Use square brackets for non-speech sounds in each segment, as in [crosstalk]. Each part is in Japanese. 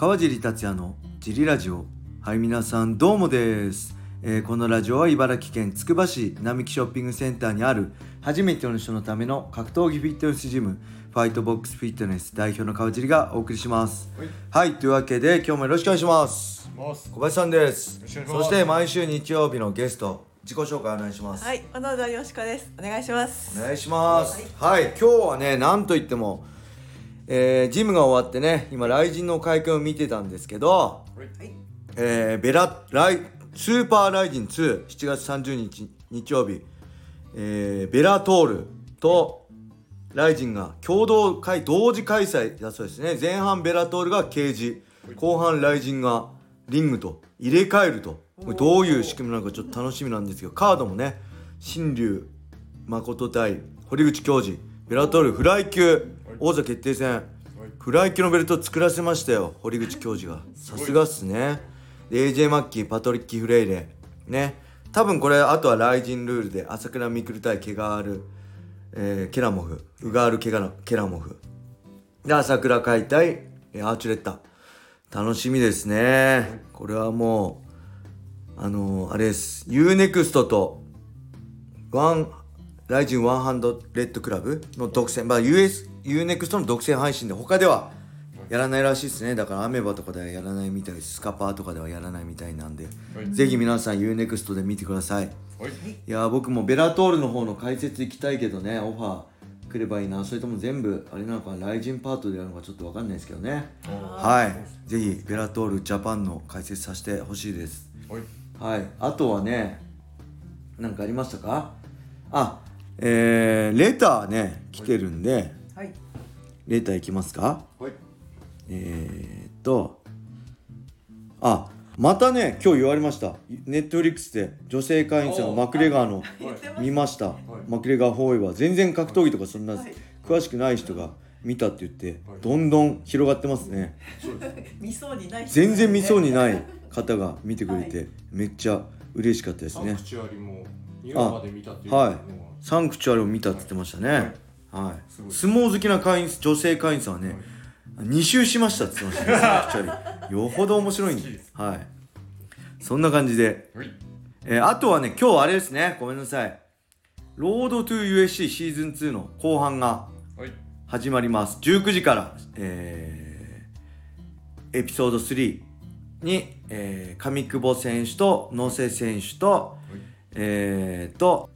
川尻達也のジリラジオ。はい皆さんどうもです、えーこのラジオは茨城県つくば市並木ショッピングセンターにある初めての人のための格闘技フィットネスジムファイトボックスフィットネス代表の川尻がお送りします。はい、というわけで今日もよろしくお願いします。小林さんです。そして毎週日曜日のゲスト自己紹介お願いします。はい、小野田よしこです。お願いします。お願いします。はい、今日はね、なんといっても、えージムが終わってね、今、雷神の会見を見てたんですけど、はい、えーベラ、ライ、スーパーライジン2、7月30日、日曜日、えーベラトールとライジンが共同会、同時開催だそうですね。前半ベラトールがケージ、後半ライジンがリングと入れ替えると。どういう仕組みなのかちょっと楽しみなんですけど、カードもね、新竜誠対堀口教授、ベラトールフライ級王座決定戦、フライ級のベルト作らせましたよ、堀口教授が。さすがっすね。で AJ マッキー、パトリッキー・フレイレ。ね。多分これ、あとはライジンルールで、朝倉未来対ケガール、えーケラモフ、ウガールケガケラモフ。で、朝倉海対、アーチュレッタ。楽しみですね。これはもう、あのーあれです。 U-NEXT と、ワン、ライジンワンハンドレッドクラブの独占、まあ US、UNEXT の独占配信で、他ではやらないらしいですね。だからアベマとかではやらないみたいです。スカパーとかではやらないみたいなんで、はい。ぜひ皆さん UNEXT で見てください。はい。いやー僕もベラトールの方の解説行きたいけどねオファー来ればいいな。それとも全部あれなのかライジンパートでやるのかちょっと分かんないですけどね。はい。ぜひベラトールジャパンの解説させてほしいです。はい。はい。あとはね何かありましたか？あえー、レターね来てるんで。はい、レターいきますか？はい。えー、っと。あまたね今日言われました。ネットフリックスで女性会員さんがマクレガーの。見ました、マクレガー・フォーエバー全然格闘技とかそんなはい。詳しくない人が見たって言って、はい。どんどん広がってますね。見そうにない人全然見そうにい。ない方が見てくれて、はいめっちゃ嬉しかったですね2話まで見たっていうのははい。サンクチュアリを見たって言ってましたね。はい、相撲好きな会員女性会員さんはね、2周しましたって言ってましたねサンクチュアリ。よほど面白いんで。はい。そんな感じで。はい。えーあとはね、今日あれですね、ごめんなさい。ロードトゥ USC シーズン2の後半がはい。始まります。19時から、えーエピソード3に、えー上久保選手と野瀬選手と、えーと、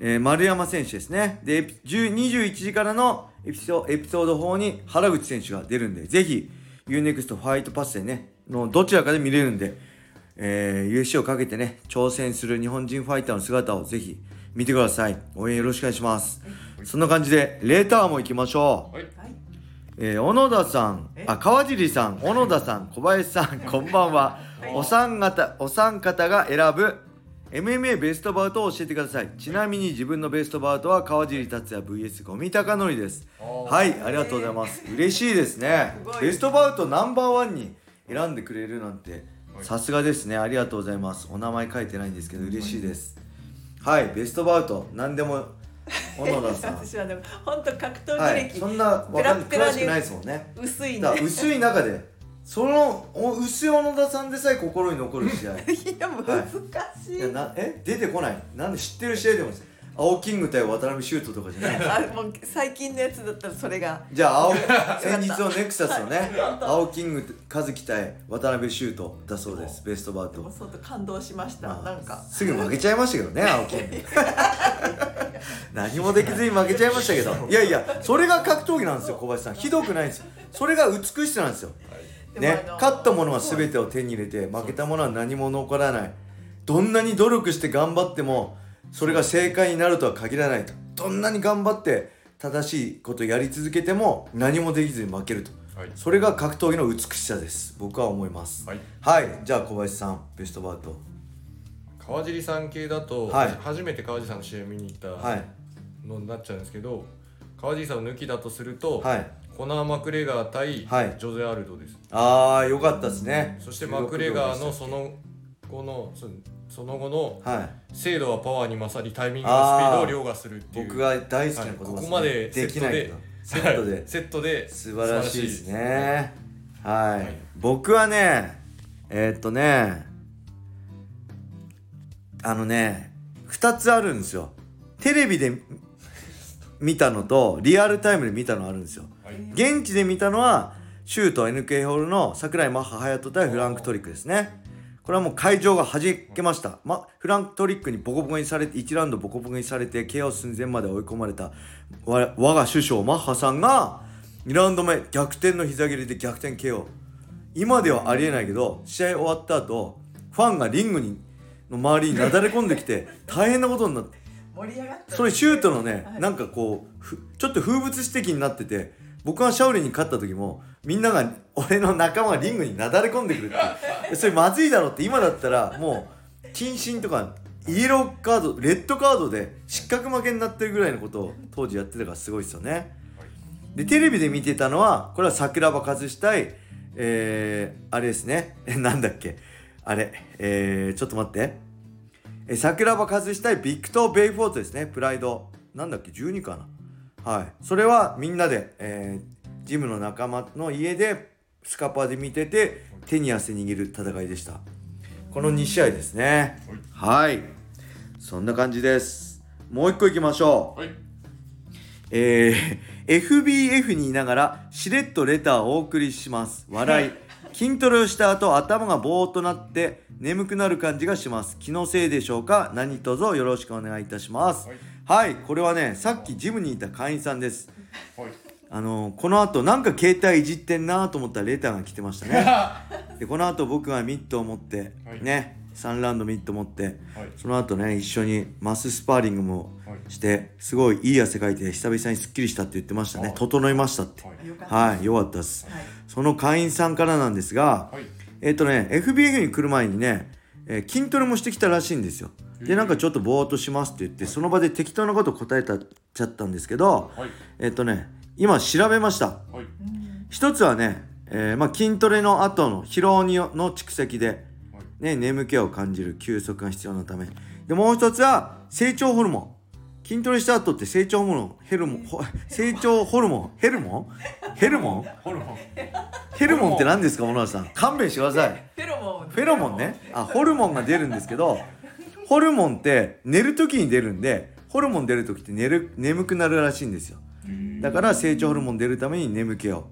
えー丸山選手ですね。で、エピ10 21時からのエピソエピソード4に原口選手が出るんで、ぜひ UNEXT ファイトパスでね、のどちらかで見れるんで、えー USC をかけてね、挑戦する日本人ファイターの姿をぜひ見てください。応援よろしくお願いします。そんな感じで、レーターも行きましょう。はいはい、えー小野田さんえ、あ、川尻さん、小野田さん、小林さん、こんばんは。お三方、お三方が選ぶ MMA ベストバウトを教えてください。ちなみに自分のベストバウトは川尻達也 VS ゴミ高則です。はい、ありがとうございます。嬉しいですねベストバウトナンバーワンに選んでくれるなんて、はいさすがですね。ありがとうございます。お名前書いてないんですけど、嬉しいです。はい、ベストバウト、何でも、小野田さん。[laughs] 私はでも本当格闘はい、技歴、そんなわかん詳しくないですもんね。薄いね。薄い中でそのお薄い小野田さんでさえ心に残る試合。[laughs] いや難しい。い。やなえ？出てこない。なんで知ってる試合でも青キング対渡辺シュートとかじゃない。[laughs] あもう最近のやつだったらそれが。じゃあ青先日のネクサスのね青キング和樹対渡辺シュートだそうです。ベストバウト。相当感動しました。まあなんか。すぐ負けちゃいましたけどね [laughs] 青キング。何もできずに負けちゃいましたけど。いやいやそれが格闘技なんですよ小林さん。ひどくないんですよ。それが美しさなんですよね勝った者は全てを手に入れて負けた者は何も残らない。どんなに努力して頑張ってもそれが正解になるとは限らないと。どんなに頑張って正しいことやり続けても何もできずに負けると。はい。それが格闘技の美しさです。僕は思います。はい。はい。じゃあ小林さんベストバウト。川尻さん系だと、はい。初めて川尻さんの試合見に行ったはい。のになっちゃうんですけど、川尻さんを抜きだとすると、はいコナー・マクレガー対はい。ジョゼ・アルドです、ああよかったですね。そしてマクレガーのその後のそその後のはい。精度はパワーに勝りタイミングとスピードを凌駕するっていう。僕が大好きな言葉です、ね。はい。ここまでできないけどセットで。はいセットで素晴らしいですね。はい、はい。僕はねえーっとねあのね2つあるんですよ。テレビで見たのとリアルタイムで見たのあるんですよ。はい現地で見たのはシュート NK ホールの桜井マッハ隼人対フランクトリックですね。これはもう会場が弾けました、ま、フランクトリックにボコボコにされて1ラウンドボコボコにされて KO 寸前まで追い込まれたわ我が首相マッハさんが2ラウンド目逆転の膝蹴りで逆転 KO 今ではありえないけど試合終わった後ファンがリングにの周りになだれ込んできて [laughs] 大変なことになって盛り上がった。それシュートのね、はい。なんかこうふちょっと風物詩的になってて僕がシャオリンに勝った時もみんなが俺の仲間がリングになだれ込んでくるって [laughs] それまずいだろって今だったらもう謹慎とかイエローカードレッドカードで失格負けになってるぐらいのことを当時やってたからすごいですよね。でテレビで見てたのはこれは桜庭和志対えー、あれですね。えなんだっけ。あれえー、ちょっと待って。え桜庭和志対ビクトー・ベウフォートですね。プライド。なんだっけ？12かなはい。それはみんなで、えージムの仲間の家でスカパーで見てて手に汗握る戦いでした。この2試合ですね。はい。そんな感じです。もう一個いきましょう。はい。えー [laughs] FBF にいながらしれっとレターをお送りします。笑い。[laughs] 筋トレをした後頭がぼーっとなって眠くなる感じがします。気のせいでしょうか？何卒よろしくお願いいたします。はいはい、これはねさっきジムにいた会員さんです。はい。あのこの後なんか携帯いじってんなと思ったらレターが来てましたね。[laughs] でこの後僕がミットを持って、はい。ね3ラウンドミット持ってはい。その後ね一緒にマススパーリングもはい。してすごいいい汗かいて久々にすっきりしたって言ってましたね。あ整いましたって。はい。よかったです。はい。その会員さんからなんですがはい。えっ、とね FBF に来る前にね、えー筋トレもしてきたらしいんですよ。でなんかちょっとぼーっとしますって言ってその場で適当なこと答えたちゃったんですけどはい。えっ、とね今調べました。はい。一つはね、えーまあ、筋トレの後の疲労によの蓄積で、はい。ね、眠気を感じる休息が必要なため。でもう一つは成長ホルモン。筋トレした後って成長ホルモンヘルモンほ [laughs] 成長ホルモンヘルモン？ヘルモン？ホルモン。ヘルモンって何ですか小野田さん。勘弁してくださいフェロモンね。あホルモンが出るんですけどホルモンって寝る時に出るんでホルモン出る時って寝る眠くなるらしいんですよ。だから成長ホルモン出るために眠気を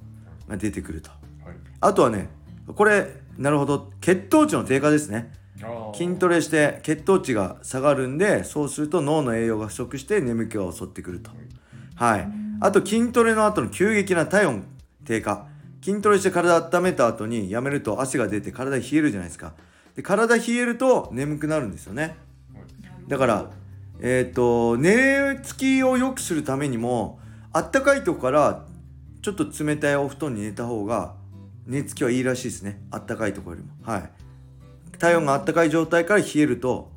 が出てくると。はい。あとはねこれなるほど。血糖値の低下ですね。筋トレして血糖値が下がるんでそうすると脳の栄養が不足して眠気が襲ってくると。はい。あと筋トレの後の急激な体温低下筋トレして体温めた後にやめると汗が出て体冷えるじゃないですか。で体冷えると眠くなるんですよね。だからえっ、と寝つきを良くするためにもあったかいとこからちょっと冷たいお布団に寝た方が寝つきはいいらしいですね。あったかいところよりも。はい。体温があったかい状態から冷えると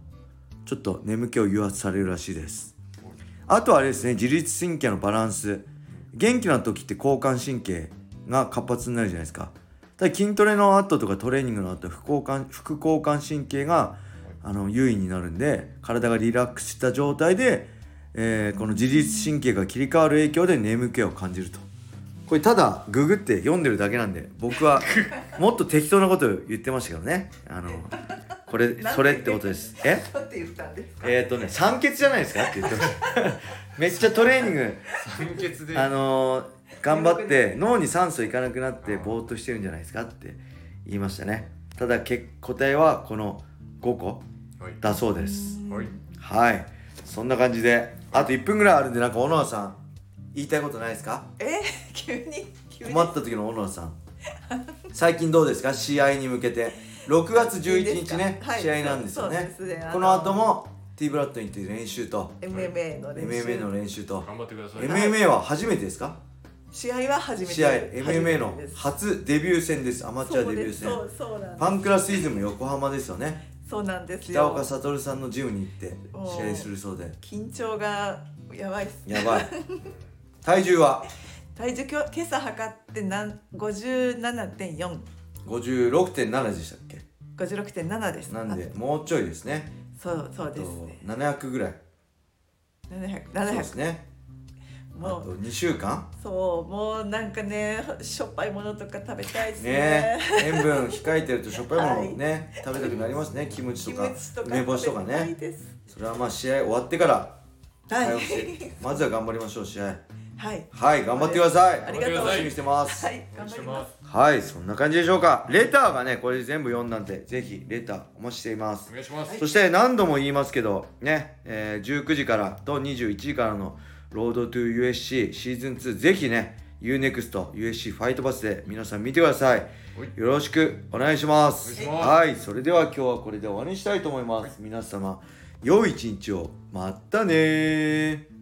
ちょっと眠気を誘発されるらしいです。あとはあれですね自律神経のバランス。元気な時って交感神経が活発になるじゃないですか。ただ筋トレの後とかトレーニングの後副交感副交感神経があの優位になるんで体がリラックスした状態で、えーこの自律神経が切り替わる影響で眠気を感じると。これただググって読んでるだけなんで僕は [laughs] もっと適当なこと言ってましたけどね。あのこれそれってことです。え？えっ、ー、とね酸欠じゃないですか？って言ってました。[laughs] めっちゃトレーニング。酸欠で。あのー頑張って脳に酸素いかなくなってぼーっとしてるんじゃないですかって言いましたね。ただけ答えはこの5個はい。だそうです。はい。はい。そんな感じであと1分ぐらいあるんでなんか小野田さん言いたいことないですか？え急に急に。困った時の小野田さん。最近どうですか？試合に向けて。6月11日ね、はい。試合なんですよね。ね。この後も T ブラッドに行って練習と。MMA の練習。MMA の練習と。頑張ってください。MMA は初めてですか？試合は初めて試合 MMA の初デビュー戦です。アマチュアデビュー戦。パンクラスイズム横浜ですよね。そうなんです北よ岡悟さんのジムに行って試合するそうで。緊張がやばいっす。やばい。体重は？[laughs] 体重今日今朝測ってなん57.4 56.7でしたっけ？56.7です。なんでもうちょいですね。そうそうですとね700ぐらい。700そうで700すね。あもう。と2週間？そうもうなんかねしょっぱいものとか食べたいですね。ね。塩分控えてるとしょっぱいものね、食べたくなりますね。キムチキとか梅干しとかね。それはまあ試合終わってからはい。まずは頑張りましょう試合はい。はい頑張ってください。ありがとう。楽しみにしてます。はい頑張ります。はいそんな感じでしょうか。レターがねこれ全部読んだんでぜひレターお待ちしています。お願いします。そして何度も言いますけどね、えー19時からと21時からのロードトゥ USC シーズン2ぜひね UNEXT USC ファイトバスで皆さん見てください。はい。よろしくお願いします。お願いします。はいそれでは今日はこれで終わりにしたいと思います、皆様良い一日を。またねー